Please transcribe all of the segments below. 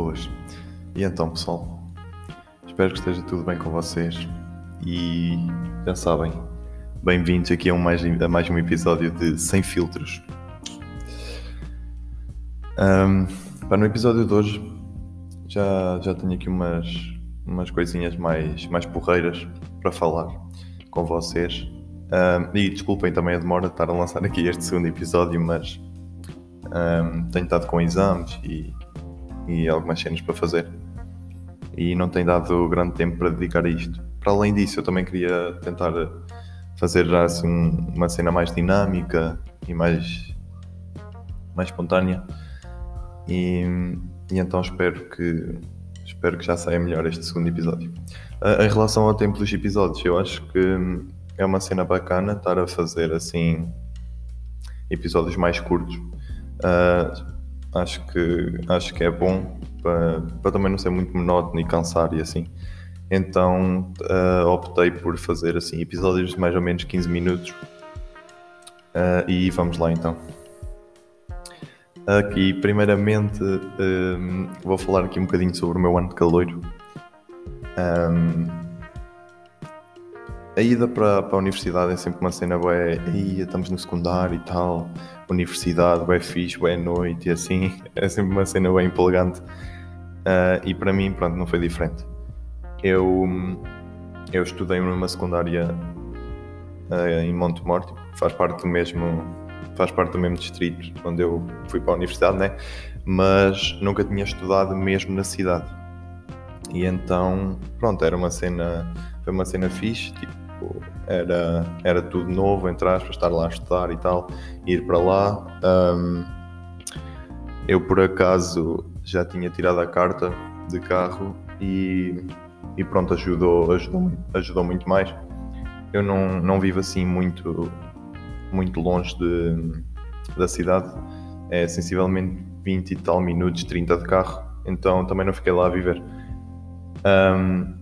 Boas. E então, pessoal, espero que esteja tudo bem com vocês. E já sabem, bem-vindos aqui a, um mais, a mais um episódio de Sem Filtros. Um, para no episódio de hoje, já, já tenho aqui umas, umas coisinhas mais, mais porreiras para falar com vocês. Um, e desculpem também a demora de estar a lançar aqui este segundo episódio, mas um, tenho estado com exames e, e algumas cenas para fazer. E não tenho dado grande tempo para dedicar a isto. Para além disso, eu também queria tentar fazer já assim uma cena mais dinâmica e mais, mais espontânea. E, e então espero que espero que já saia melhor este segundo episódio. Em relação ao tempo dos episódios, eu acho que é uma cena bacana estar a fazer assim episódios mais curtos. Uh, acho, que, acho que é bom para, para também não ser muito monótono e cansar e assim. Então uh, optei por fazer assim episódios de mais ou menos 15 minutos. Uh, e vamos lá então. Aqui, primeiramente, um, vou falar aqui um bocadinho sobre o meu ano de caloiro. Um, a ida para, para a universidade é sempre uma cena boa, aí estamos no secundário e tal, universidade, é fixe, é noite e assim, é sempre uma cena bem empolgante. Uh, e para mim, pronto, não foi diferente. Eu, eu estudei numa secundária uh, em Monte Morto, faz parte do mesmo faz parte do mesmo distrito onde eu fui para a universidade, né? Mas nunca tinha estudado mesmo na cidade. E então, pronto, era uma cena, foi uma cena fixe, tipo, era, era tudo novo, entre aspas, estar lá a estudar e tal, ir para lá. Um, eu por acaso já tinha tirado a carta de carro e, e pronto, ajudou, ajudou, ajudou muito mais. Eu não, não vivo assim muito muito longe de, da cidade, é sensivelmente 20 e tal minutos, 30 de carro, então também não fiquei lá a viver. Um,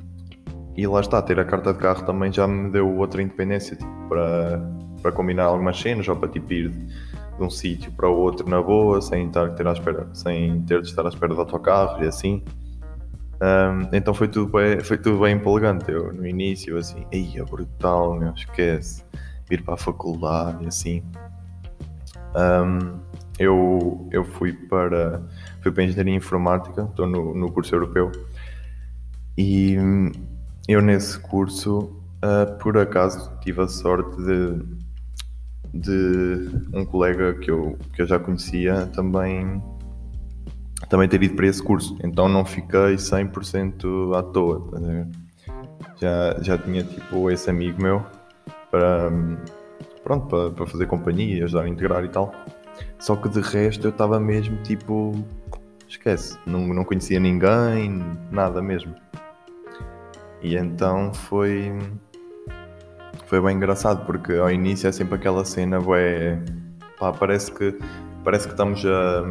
e lá está, ter a carta de carro também já me deu outra independência tipo, para, para combinar algumas cenas ou para tipo, ir de, de um sítio para o outro na boa, sem ter, ter, à espera, sem ter de estar à espera do autocarro e assim. Um, então foi tudo, bem, foi tudo bem empolgante. Eu, no início, assim, ia brutal, meu, esquece ir para a faculdade e assim. Um, eu, eu fui para fui para Engenharia Informática, estou no, no curso europeu e eu nesse curso uh, por acaso tive a sorte de, de um colega que eu, que eu já conhecia também também ter ido para esse curso, então não fiquei 100% à toa, já, já tinha tipo esse amigo meu para, pronto, para, para fazer companhia, ajudar a integrar e tal. Só que de resto eu estava mesmo tipo. Esquece, não, não conhecia ninguém, nada mesmo. E então foi. Foi bem engraçado, porque ao início é sempre aquela cena, ué, pá, parece que, parece que estamos a.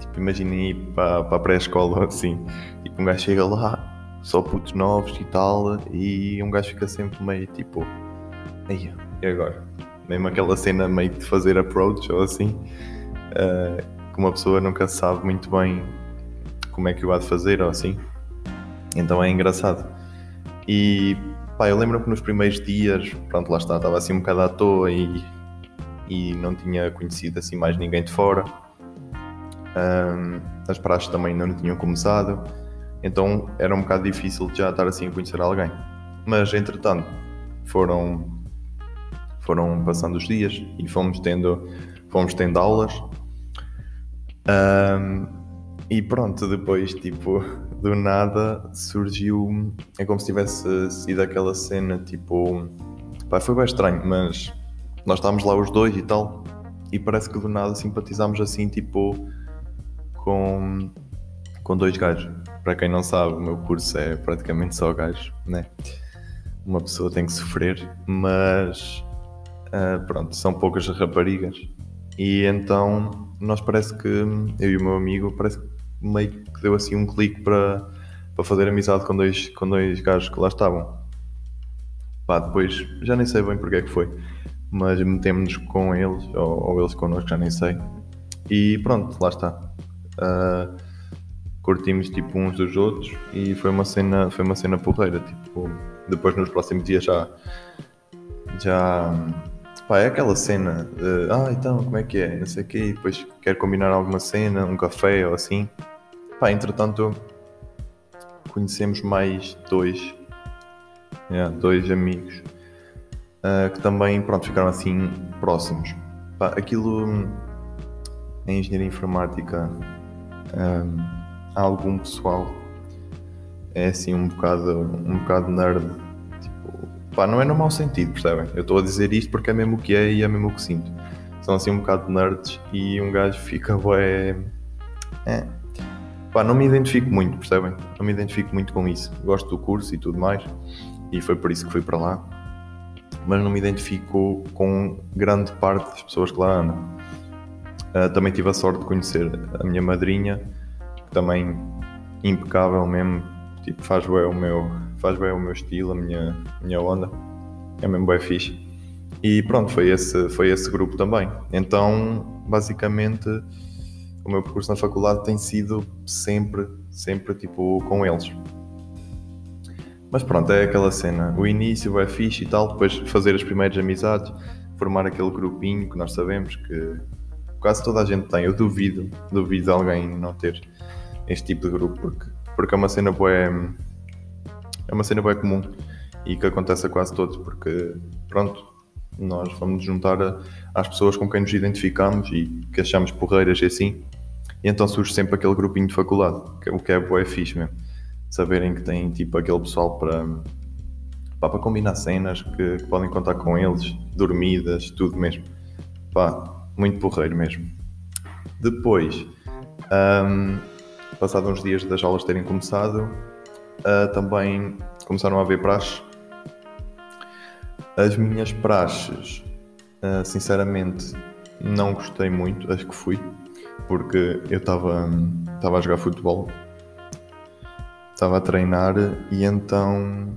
Tipo, imaginem ir para, para a pré-escola assim. Tipo, um gajo chega lá, só putos novos e tal, e um gajo fica sempre meio tipo, aí, e agora? Mesmo aquela cena meio de fazer approach ou assim, uh, que uma pessoa nunca sabe muito bem como é que o há de fazer ou assim. Então é engraçado. E pá, eu lembro que nos primeiros dias, pronto, lá está, estava assim um bocado à toa e, e não tinha conhecido assim mais ninguém de fora. Um, as praxes também não tinham começado então era um bocado difícil já estar assim a conhecer alguém. Mas entretanto foram foram passando os dias e fomos tendo fomos tendo aulas um, e pronto depois tipo do nada surgiu é como se tivesse sido aquela cena tipo pá, foi bem estranho mas nós estávamos lá os dois e tal e parece que do nada simpatizámos assim tipo com com dois gajos para quem não sabe, o meu curso é praticamente só gajos, né? Uma pessoa tem que sofrer, mas uh, pronto, são poucas raparigas. E então nós parece que, eu e o meu amigo, parece que meio que deu assim um clique para, para fazer amizade com dois, com dois gajos que lá estavam. Pá, depois já nem sei bem porque é que foi, mas metemos-nos com eles, ou, ou, eles connosco, já nem sei. E pronto, lá está. Uh, curtimos tipo uns dos outros e foi uma cena, foi uma cena porreira, tipo, depois nos próximos dias já já pá, é aquela cena de, ah então como é que é, não sei o quê, e depois quer combinar alguma cena, um café ou assim. Pá, entretanto conhecemos mais dois, yeah, dois amigos uh, que também pronto, ficaram assim próximos. Pá, aquilo em engenharia informática um, há algum pessoal é assim um bocado, um bocado nerd. Tipo, pá, não é no mau sentido, percebem? Eu estou a dizer isto porque é mesmo o que é e é mesmo o que sinto. São assim um bocado nerds e um gajo fica bué. É. Pá, não me identifico muito, percebem? Não me identifico muito com isso. Gosto do curso e tudo mais, e foi por isso que fui para lá. Mas não me identifico com grande parte das pessoas que lá andam. Uh, também tive a sorte de conhecer a minha madrinha, também impecável mesmo, tipo, faz bem o meu, faz bem o meu estilo, a minha, minha onda, é mesmo bem fixe. E pronto, foi esse, foi esse grupo também. Então, basicamente, o meu percurso na faculdade tem sido sempre, sempre tipo com eles. Mas pronto, é aquela cena. O início é fixe e tal, depois fazer as primeiras amizades, formar aquele grupinho que nós sabemos que quase toda a gente tem. Eu duvido, duvido alguém não ter este tipo de grupo, porque, porque é uma cena boa. É uma cena boa comum e que acontece a quase todos, porque pronto, nós vamos juntar a, às pessoas com quem nos identificamos e que achamos porreiras e assim, e então surge sempre aquele grupinho de faculdade, que, o que é boa é fixe mesmo. Saberem que tem tipo aquele pessoal para, para combinar cenas, que, que, podem contar com eles, dormidas, tudo mesmo. Pá, muito porreiro mesmo. Depois, um, passado uns dias das aulas terem começado, uh, também começaram a haver praxes. As minhas praxes, uh, sinceramente, não gostei muito, acho que fui, porque eu estava a jogar futebol, estava a treinar e então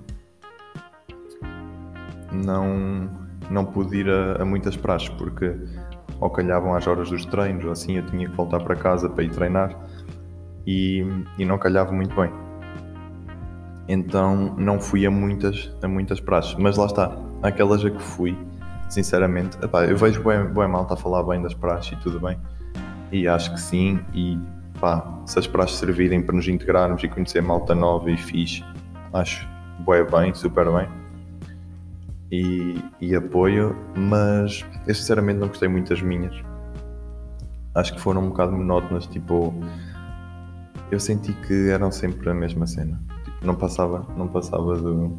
não, não pude ir a, a muitas praxes, porque ou calhavam às horas dos treinos, assim eu tinha que voltar para casa para ir treinar e, e não calhava muito bem. Então não fui a muitas, a muitas praxes, mas lá está, aquelas a que fui, sinceramente, epá, eu vejo bem, bem malta a falar bem das praxes e tudo bem, e acho que sim, e pá, se as praxes servirem para nos integrarmos e conhecer malta nova e fixe, acho bem, bem, super bem. E, e apoio, mas eu sinceramente não gostei muito das minhas. Acho que foram um bocado monótonas, tipo eu senti que eram sempre a mesma cena. Tipo, não passava, não passava do,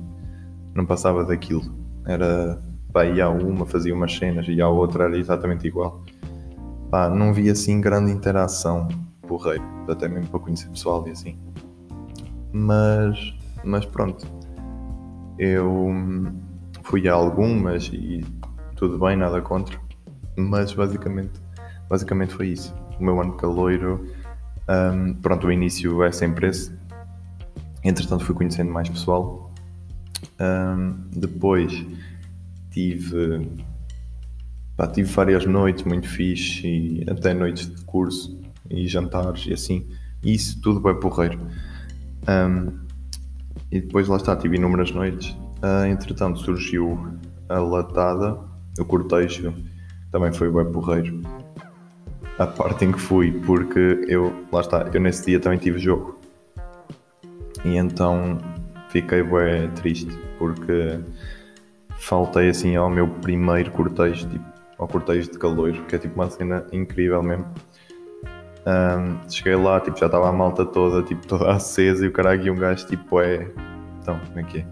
não passava daquilo. Era, pá, ia a uma, fazia umas cenas e a outra era exatamente igual. Pá, não vi assim grande interação, porreiro, até mesmo para conhecer pessoal e assim. Mas, mas pronto, eu fui a algumas e tudo bem, nada contra, mas basicamente, basicamente foi isso. O meu ano caloiro um, pronto, o início é sempre esse. Entretanto, fui conhecendo mais pessoal. Um, depois tive, pá, tive várias noites muito fixe, e até noites de curso e jantares e assim. Isso tudo bem porreiro. Um, e depois lá está, tive inúmeras noites. Uh, entretanto, surgiu a latada, o cortejo também foi bem porreiro a parte em que fui, porque eu, lá está, eu nesse dia também tive jogo. E então fiquei bem triste, porque faltei assim ao meu primeiro cortejo, tipo, ao cortejo de calor, que é tipo uma cena incrível mesmo. Um, cheguei lá, tipo, já estava a malta toda, tipo, toda acesa e o caralho e um gajo tipo é. Então, como é que é?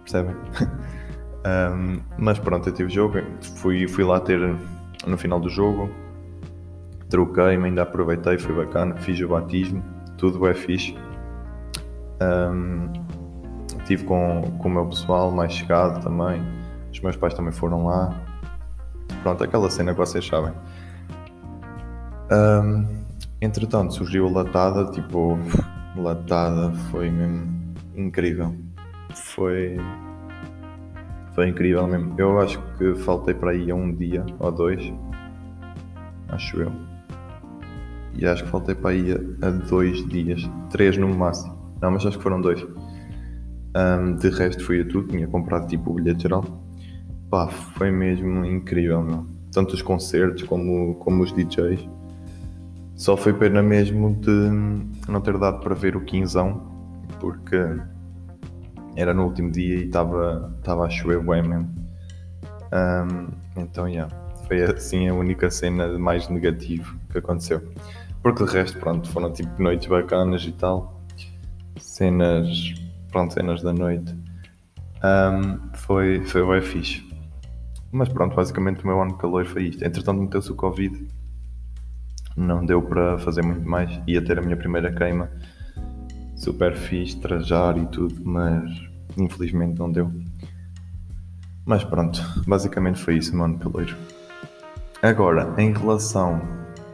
Percebem? um, mas pronto, eu tive jogo, fui, fui lá ter no final do jogo, troquei-me, ainda aproveitei, foi bacana, fiz o batismo, tudo é fixe. Um, estive com, com o meu pessoal mais chegado também, os meus pais também foram lá. Pronto, aquela cena que vocês sabem. Um, entretanto, surgiu a latada, tipo, latada foi mesmo incrível. Foi. Foi incrível mesmo. Eu acho que faltei para aí um dia ou dois. Acho eu. e acho que faltei para aí a dois dias, três no máximo. Não, mas acho que foram dois. Um, de resto fui a tudo, tinha comprado tipo o bilhete geral. Pá, foi mesmo incrível, meu. Tanto os concertos como, como os DJs. Só foi pena mesmo de não ter dado para ver o quinzão, porque era no último dia e estava a chover bem mesmo. Um, então, yeah, foi assim a única cena mais negativa que aconteceu. Porque de resto, pronto, foram tipo noites bacanas e tal. Cenas, pronto, cenas da noite. Um, foi, foi bem fixe. Mas pronto, basicamente o meu ano de calor foi isto. Entretanto, meteu-se o Covid. Não deu para fazer muito mais. Ia ter a minha primeira queima. Super fixe, trajar e tudo, mas infelizmente não deu. Mas pronto, basicamente foi isso, meu ano caloiro. Agora, em relação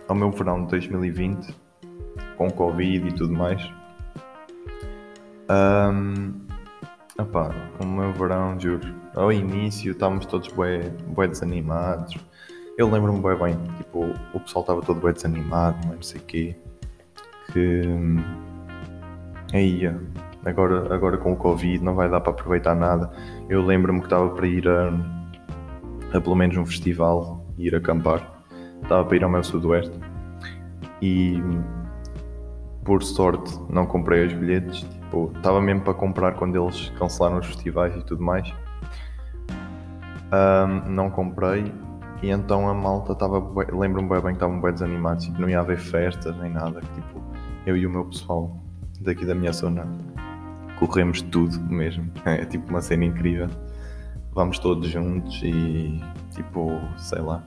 ao meu verão de 2020, com Covid e tudo mais, um, opá, o meu verão, juro, ao início estávamos todos bem, bem desanimados. Eu lembro-me bem bem, tipo, o pessoal estava todo bem desanimado, não sei o quê. Que. Aí, agora, agora com o Covid não vai dar para aproveitar nada. Eu lembro-me que estava para ir a, a pelo menos um festival ir acampar. Estava para ir ao meu sudoeste e por sorte não comprei os bilhetes. Tipo, estava mesmo para comprar quando eles cancelaram os festivais e tudo mais. Um, não comprei e então a malta estava. Lembro-me bem, bem que estavam bem desanimados. Tipo, não ia haver festas nem nada. Tipo, eu e o meu pessoal daqui da minha zona corremos tudo mesmo. É tipo uma cena incrível vamos todos juntos e tipo, sei lá.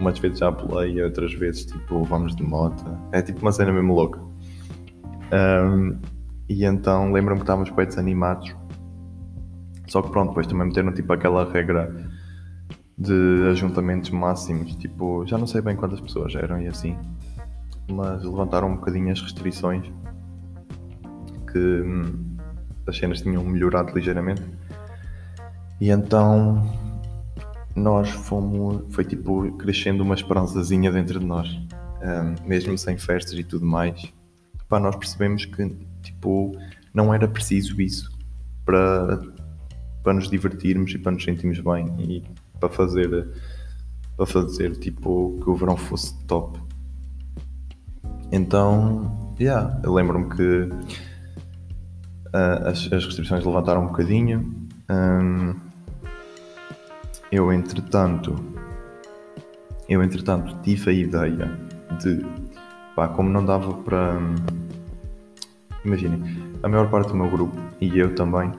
Umas vezes já pulei, outras vezes tipo vamos de moto. É tipo uma cena mesmo louca. Um, e então lembro-me que estávamos bem desanimados. Só que pronto, depois também meteram tipo aquela regra de ajuntamentos máximos. Tipo, já não sei bem quantas pessoas eram e assim. Mas levantaram um bocadinho as restrições que hum, as cenas tinham melhorado ligeiramente. E então nós fomos, foi tipo crescendo uma esperançazinha dentro de nós, um, mesmo sem festas e tudo mais. Pá, nós percebemos que tipo não era preciso isso para, para nos divertirmos e para nos sentirmos bem e para fazer para fazer tipo que o verão fosse top. Então, yeah, eu lembro-me que uh, as, as, restrições levantaram um bocadinho. Um, eu, entretanto, eu, entretanto, tive a ideia de, pá, como não dava para. Imaginem, a maior parte do meu grupo e eu também,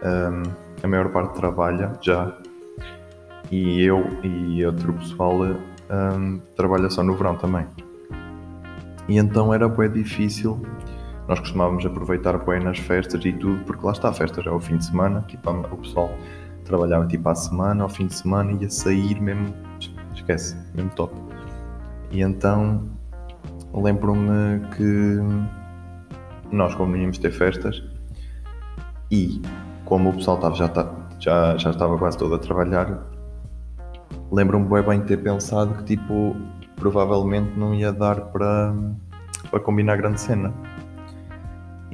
um, a maior parte trabalha já e eu e outro pessoal um, trabalha só no verão também. E então era bem difícil. Nós costumávamos aproveitar bem nas festas e tudo, porque lá está, a festa já é o fim de semana, tipo, o pessoal trabalhava tipo à semana, ao fim de semana, ia sair mesmo, esquece, mesmo top. E então lembro-me que nós, como íamos ter festas, e como o pessoal estava, já, já, já estava quase todo a trabalhar, lembro-me bem, bem ter pensado que tipo, provavelmente não ia dar para, para combinar grande cena.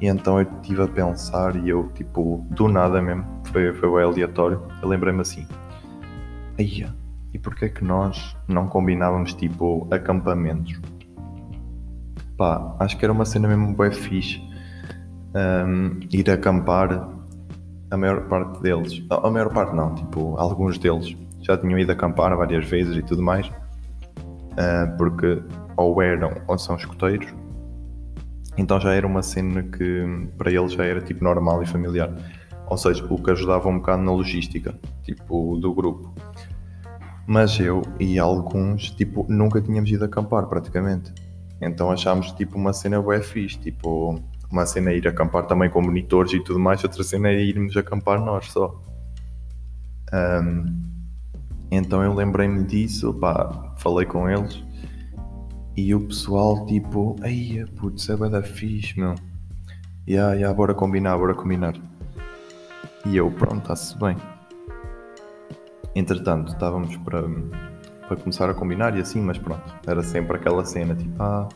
E então eu estive a pensar e eu, tipo, do nada mesmo, foi, foi aleatório, eu lembrei-me assim, aí e porquê é que nós não combinávamos, tipo, acampamentos? Pá, acho que era uma cena mesmo bem fixe, um, ir acampar, a maior parte deles, a maior parte não, tipo, alguns deles já tinham ido acampar várias vezes e tudo mais, uh, porque ou eram ou são escoteiros, então já era uma cena que para ele já era tipo normal e familiar. Ou seja, o que ajudava um bocado na logística, tipo, do grupo. Mas eu e alguns, tipo, nunca tínhamos ido acampar praticamente. Então achámos tipo uma cena bué fixe, tipo, uma cena é ir acampar também com monitores e tudo mais, outra cena é irmos acampar nós só. Um, então eu lembrei-me disso, pá, falei com eles e o pessoal tipo, ai putz, é da fixe, meu. Ya, yeah, yeah, bora combinar, bora combinar. E eu, pronto, está-se bem. Entretanto, estávamos para, para começar a combinar e assim, mas pronto, era sempre aquela cena tipo, ah,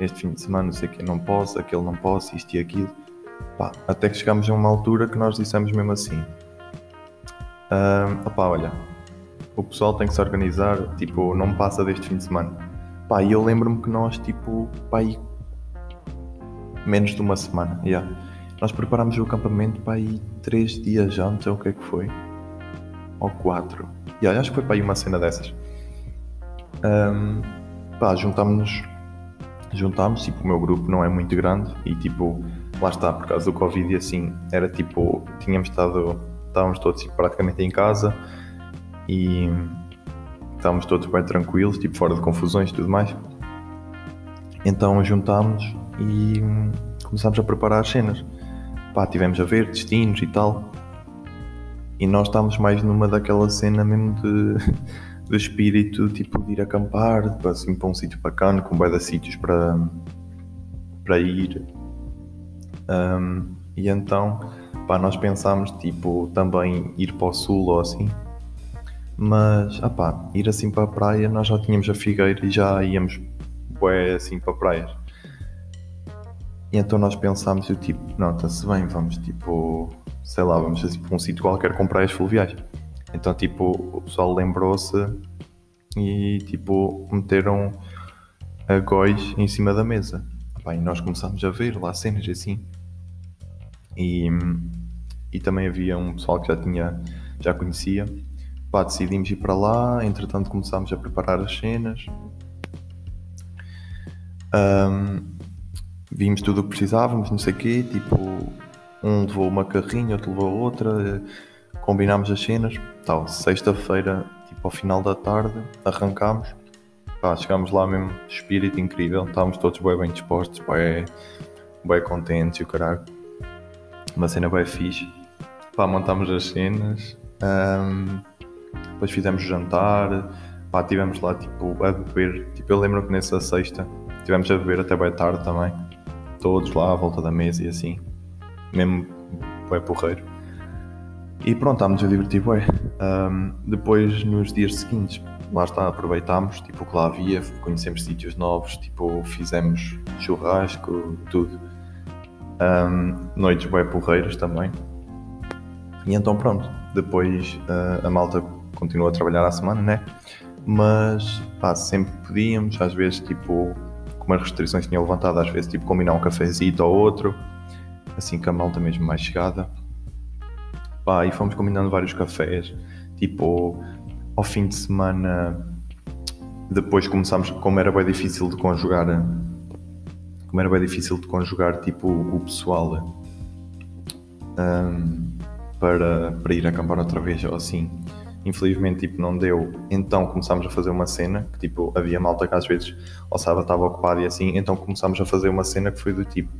este fim de semana não sei que, não posso, aquele não posso, isto e aquilo. Pá, até que chegámos a uma altura que nós dissemos mesmo assim: uh, opá, olha, o pessoal tem que se organizar, tipo, não passa deste fim de semana. Pá, e eu lembro-me que nós, tipo, pá, aí, menos de uma semana, yeah. nós preparámos o acampamento para aí três dias antes, ou o que é que foi? Ou quatro. Yeah, acho que foi para aí uma cena dessas. Um, pá, juntámos-nos, juntámos, tipo, o meu grupo não é muito grande e, tipo, lá está, por causa do Covid e assim, era tipo, tínhamos estado, estávamos todos tipo, praticamente em casa e estávamos todos bem tranquilos, tipo, fora de confusões e tudo mais. Então juntámos e começámos a preparar as cenas. Pá, tivemos a ver destinos e tal. E nós estávamos mais numa daquela cena mesmo de, de espírito, tipo, de ir acampar, assim, para um sítio bacana, com de sítios para, para ir um, e então, pá, nós pensámos, tipo, também ir para o sul ou assim. Mas, ah pá, ir assim para a praia, nós já tínhamos a Figueira e já íamos, bué, assim para praias. E então nós pensámos, o tipo, não, está-se bem, vamos, tipo, sei lá, vamos assim para um sítio qualquer com praias fluviais. Então, tipo, o pessoal lembrou-se e, tipo, meteram a góis em cima da mesa. Pá, e nós começámos a ver lá cenas assim. E, e também havia um pessoal que já tinha, já conhecia. Pá, decidimos ir para lá, entretanto começámos a preparar as cenas. Um, vimos tudo o que precisávamos, não sei o quê, tipo, um levou uma carrinha, outro levou outra, combinámos as cenas, tal, sexta-feira, tipo ao final da tarde, arrancámos, pá, chegámos lá mesmo, espírito incrível, estávamos todos bem, bem dispostos, bem, bem contentes e o caralho. Uma cena bem fixe. Pá, montámos as cenas, um, depois fizemos jantar, pá, estivemos lá tipo a beber. Tipo, eu lembro que nessa sexta estivemos a beber até bem tarde também, todos lá à volta da mesa e assim, mesmo bem porreiro. E pronto, estávamos a divertir bem. Um, depois, nos dias seguintes, lá está, aproveitámos tipo, o que lá havia, conhecemos sítios novos, tipo, fizemos churrasco, tudo um, noites bem porreiras também. E então pronto, depois uh, a malta continua a trabalhar à semana, né? Mas pá, sempre podíamos, às vezes tipo, como as restrições tinham levantado, às vezes tipo combinar um cafezinho ou outro, assim que a malta mesmo mais chegada. Pá, e fomos combinando vários cafés, tipo, ao fim de semana, depois começámos, como era bem difícil de conjugar como era bem difícil de conjugar tipo o pessoal um, para, para ir acampar outra vez ou assim. Infelizmente tipo, não deu, então começámos a fazer uma cena que tipo havia malta que às vezes ao sábado estava ocupado e assim, então começámos a fazer uma cena que foi do tipo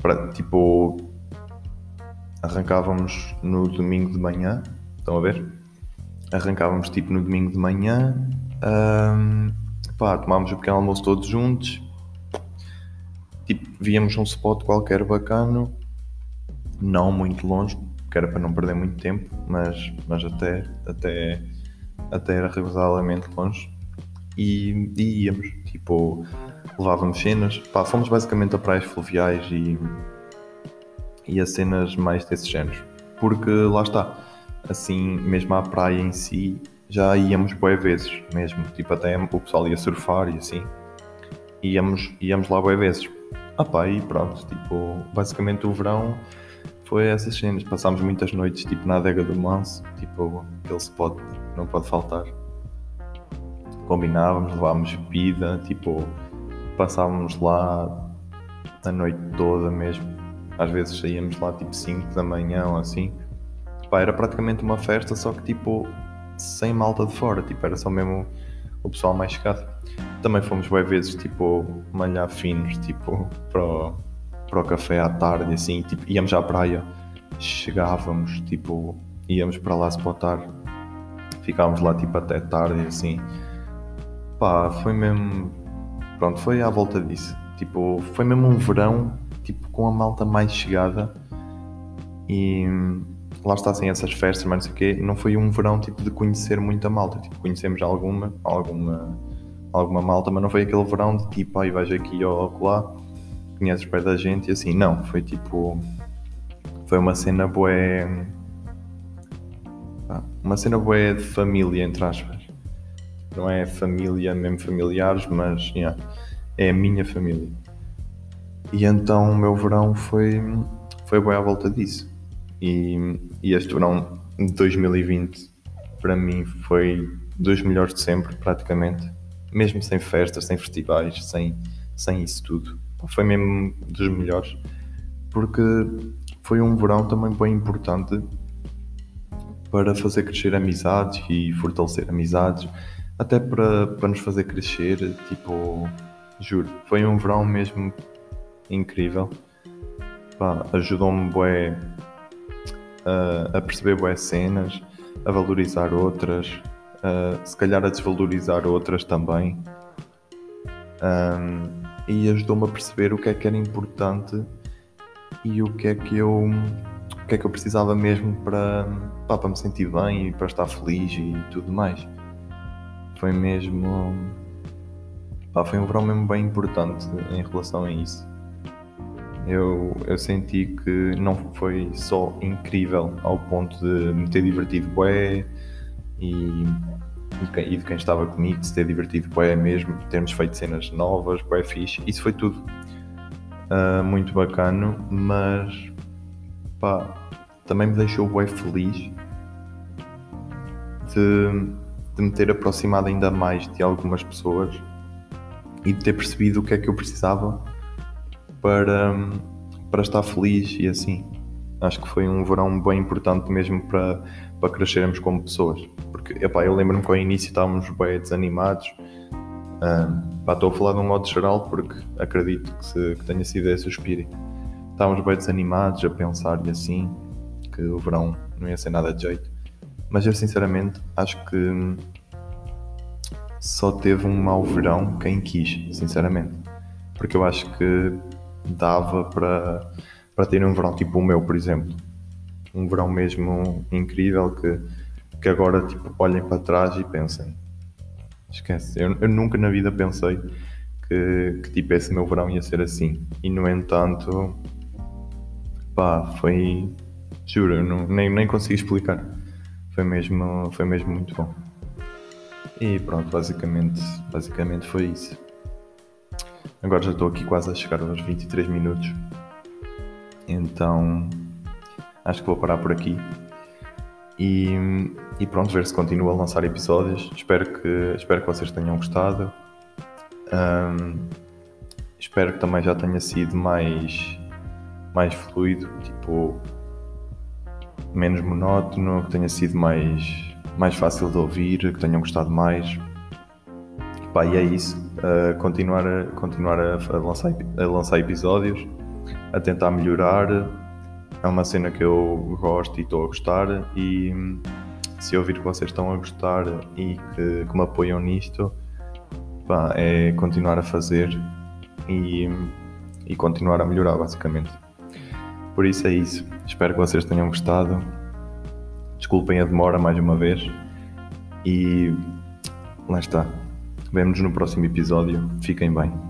para tipo arrancávamos no domingo de manhã, estão a ver? Arrancávamos tipo no domingo de manhã, um, pá, tomávamos o pequeno almoço todos juntos, tipo, víamos um spot qualquer bacano, não muito longe, que era para não perder muito tempo, mas, mas até, até, até era razoavelmente longe. E, e íamos, tipo, levávamos cenas, pá, fomos basicamente a praias fluviais e, e a cenas mais desse género. Porque lá está, assim, mesmo à praia em si, já íamos boas vezes mesmo, tipo, até o pessoal ia surfar e assim, íamos, íamos lá boas vezes. Ah pá, e pronto, tipo, basicamente o verão foi essas cenas. Passámos muitas noites, tipo, na adega do Manso, tipo, aquele spot não pode faltar. Combinávamos, levávamos bebida, tipo, passávamos lá a noite toda mesmo. Às vezes saíamos lá tipo 5 da manhã ou assim. Pá, era praticamente uma festa, só que tipo, sem malta de fora, tipo, era só mesmo o pessoal mais chegado. Também fomos bem vezes, tipo, malhar finos, tipo, para o, para o café à tarde, assim, tipo, íamos à praia, chegávamos, tipo, íamos para lá spotar, ficávamos lá, tipo, até tarde, assim. Pá, foi mesmo, pronto, foi à volta disso. Tipo, foi mesmo um verão, tipo, com a malta mais chegada e lá está sem essas festas, mas não sei o quê, não foi um verão tipo de conhecer muita malta. Tipo, conhecemos alguma, alguma, alguma malta, mas não foi aquele verão de tipo, ai vais aqui ou lá, conheces perto da gente e assim. Não, foi tipo. Foi uma cena boé. Uma cena boé de família, entre aspas. Não é família, mesmo familiares, mas yeah, é a minha família. E então o meu verão foi, foi bem à volta disso. E, e este verão de 2020 para mim foi dos melhores de sempre, praticamente. Mesmo sem festas, sem festivais, sem, sem isso tudo. Foi mesmo dos melhores. Porque foi um verão também bem importante para fazer crescer amizades e fortalecer amizades, até para, para nos fazer crescer. Tipo, juro, foi um verão mesmo incrível. Ajudou-me bué a, a perceber boas cenas, a valorizar outras, a, se calhar a desvalorizar outras também. Um, e ajudou-me a perceber o que é que era importante e o que é que eu o que é que eu precisava mesmo para, pá, para me sentir bem e para estar feliz e tudo mais. Foi mesmo. Pá, foi um verão mesmo bem importante em relação a isso eu, eu senti que não foi só incrível ao ponto de me ter divertido bué e, e, de quem estava comigo de se ter divertido bué mesmo, termos feito cenas novas, bué fixe, isso foi tudo. Uh, muito bacana, mas pá, também me deixou bué feliz de, de me ter aproximado ainda mais de algumas pessoas e de ter percebido o que é que eu precisava para, para estar feliz e assim. Acho que foi um verão bem importante mesmo para, para crescermos como pessoas. Porque epá, eu lembro-me que ao início estávamos bem desanimados. Um, estou a falar de um modo geral porque acredito que, se, que tenha sido esse o espírito. Estávamos bem desanimados a pensar e assim que o verão não ia ser nada de jeito. Mas eu sinceramente acho que só teve um mau verão quem quis, sinceramente. Porque eu acho que dava para, para ter um verão tipo o meu, por exemplo. Um verão mesmo incrível que, que agora tipo, olhem para trás e pensem. Esquece, eu, eu nunca na vida pensei que, que tipo, esse meu verão ia ser assim. E no entanto, pá, foi. Juro, não, nem, nem consigo explicar. Foi mesmo, foi mesmo muito bom. E pronto, basicamente, basicamente foi isso. Agora já estou aqui quase a chegar aos 23 minutos. Então acho que vou parar por aqui. E, e pronto, ver se continuo a lançar episódios. Espero que, espero que vocês tenham gostado. Um, espero que também já tenha sido mais, mais fluido, tipo menos monótono, que tenha sido mais, mais fácil de ouvir, que tenham gostado mais. Pá, e é isso. Continuar a, continuar a, a, lançar, a lançar episódios, a tentar melhorar. É uma cena que eu gosto e estou a gostar. E se ouvir que vocês estão a gostar e que, que me apoiam nisto, pá, é continuar a fazer e, e continuar a melhorar, basicamente. Por isso é isso. Espero que vocês tenham gostado. Desculpem a demora mais uma vez. E lá está. Vemo-nos no próximo episódio. Fiquem bem.